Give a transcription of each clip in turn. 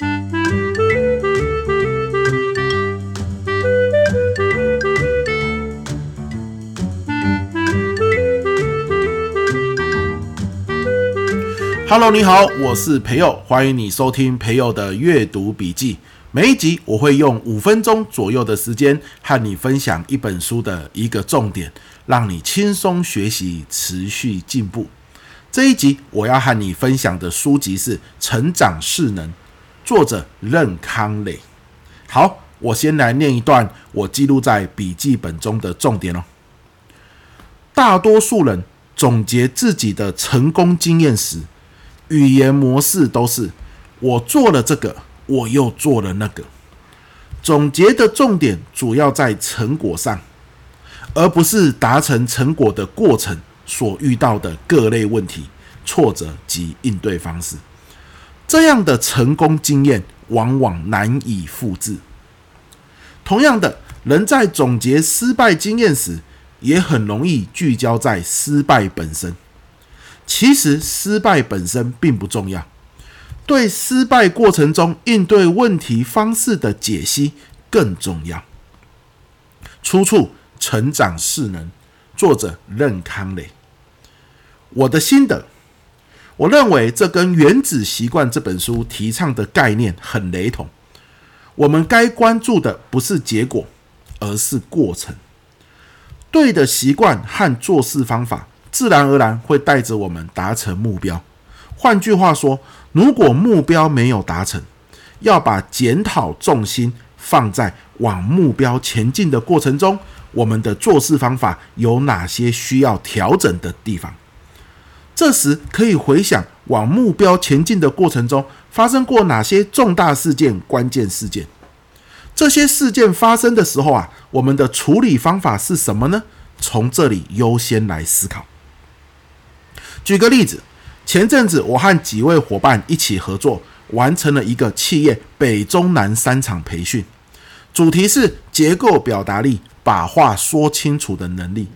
Hello，你好，我是培佑，欢迎你收听培佑的阅读笔记。每一集我会用五分钟左右的时间和你分享一本书的一个重点，让你轻松学习，持续进步。这一集我要和你分享的书籍是《成长势能》，作者任康磊。好，我先来念一段我记录在笔记本中的重点哦。大多数人总结自己的成功经验时，语言模式都是我做了这个，我又做了那个。总结的重点主要在成果上，而不是达成成果的过程所遇到的各类问题、挫折及应对方式。这样的成功经验往往难以复制。同样的，人在总结失败经验时，也很容易聚焦在失败本身。其实失败本身并不重要，对失败过程中应对问题方式的解析更重要。出处《成长势能》，作者任康磊。我的心得，我认为这跟《原子习惯》这本书提倡的概念很雷同。我们该关注的不是结果，而是过程。对的习惯和做事方法，自然而然会带着我们达成目标。换句话说，如果目标没有达成，要把检讨重心放在往目标前进的过程中，我们的做事方法有哪些需要调整的地方？这时可以回想往目标前进的过程中发生过哪些重大事件、关键事件。这些事件发生的时候啊，我们的处理方法是什么呢？从这里优先来思考。举个例子，前阵子我和几位伙伴一起合作，完成了一个企业北中南三场培训，主题是结构表达力，把话说清楚的能力。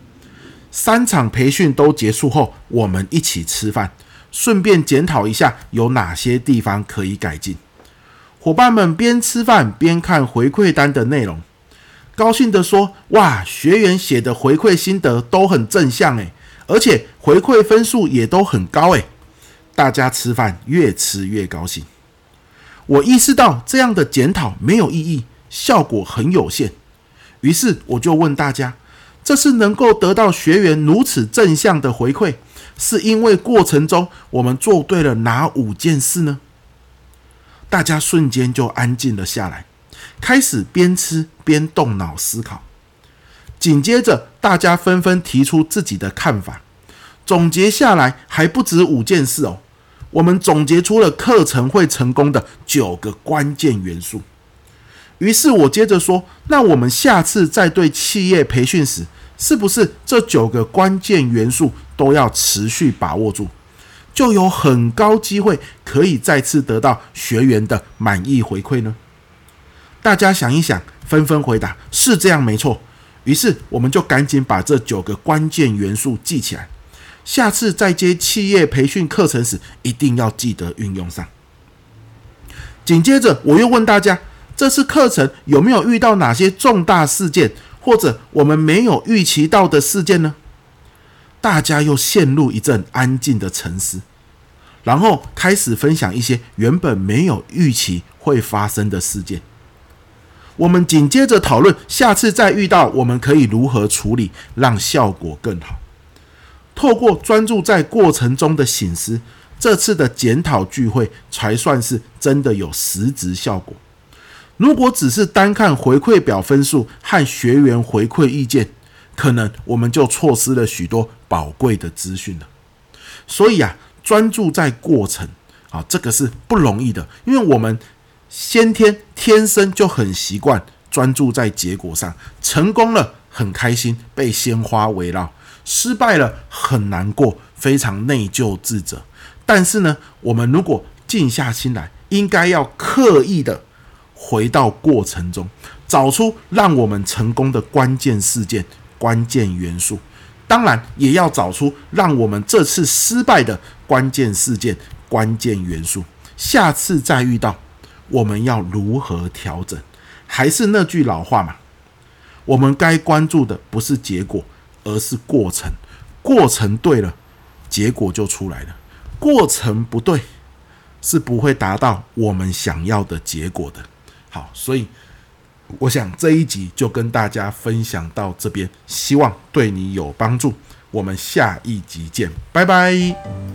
三场培训都结束后，我们一起吃饭，顺便检讨一下有哪些地方可以改进。伙伴们边吃饭边看回馈单的内容，高兴地说：“哇，学员写的回馈心得都很正向诶。”而且回馈分数也都很高诶，大家吃饭越吃越高兴。我意识到这样的检讨没有意义，效果很有限。于是我就问大家：这次能够得到学员如此正向的回馈，是因为过程中我们做对了哪五件事呢？大家瞬间就安静了下来，开始边吃边动脑思考。紧接着，大家纷纷提出自己的看法。总结下来还不止五件事哦。我们总结出了课程会成功的九个关键元素。于是我接着说：“那我们下次再对企业培训时，是不是这九个关键元素都要持续把握住，就有很高机会可以再次得到学员的满意回馈呢？”大家想一想，纷纷回答：“是这样，没错。”于是，我们就赶紧把这九个关键元素记起来，下次再接企业培训课程时，一定要记得运用上。紧接着，我又问大家，这次课程有没有遇到哪些重大事件，或者我们没有预期到的事件呢？大家又陷入一阵安静的沉思，然后开始分享一些原本没有预期会发生的事件。我们紧接着讨论，下次再遇到，我们可以如何处理，让效果更好。透过专注在过程中的省思，这次的检讨聚会才算是真的有实质效果。如果只是单看回馈表分数和学员回馈意见，可能我们就错失了许多宝贵的资讯了。所以啊，专注在过程啊，这个是不容易的，因为我们。先天天生就很习惯专注在结果上，成功了很开心，被鲜花围绕；失败了很难过，非常内疚自责。但是呢，我们如果静下心来，应该要刻意的回到过程中，找出让我们成功的关键事件、关键元素。当然，也要找出让我们这次失败的关键事件、关键元素。下次再遇到。我们要如何调整？还是那句老话嘛，我们该关注的不是结果，而是过程。过程对了，结果就出来了；过程不对，是不会达到我们想要的结果的。好，所以我想这一集就跟大家分享到这边，希望对你有帮助。我们下一集见，拜拜。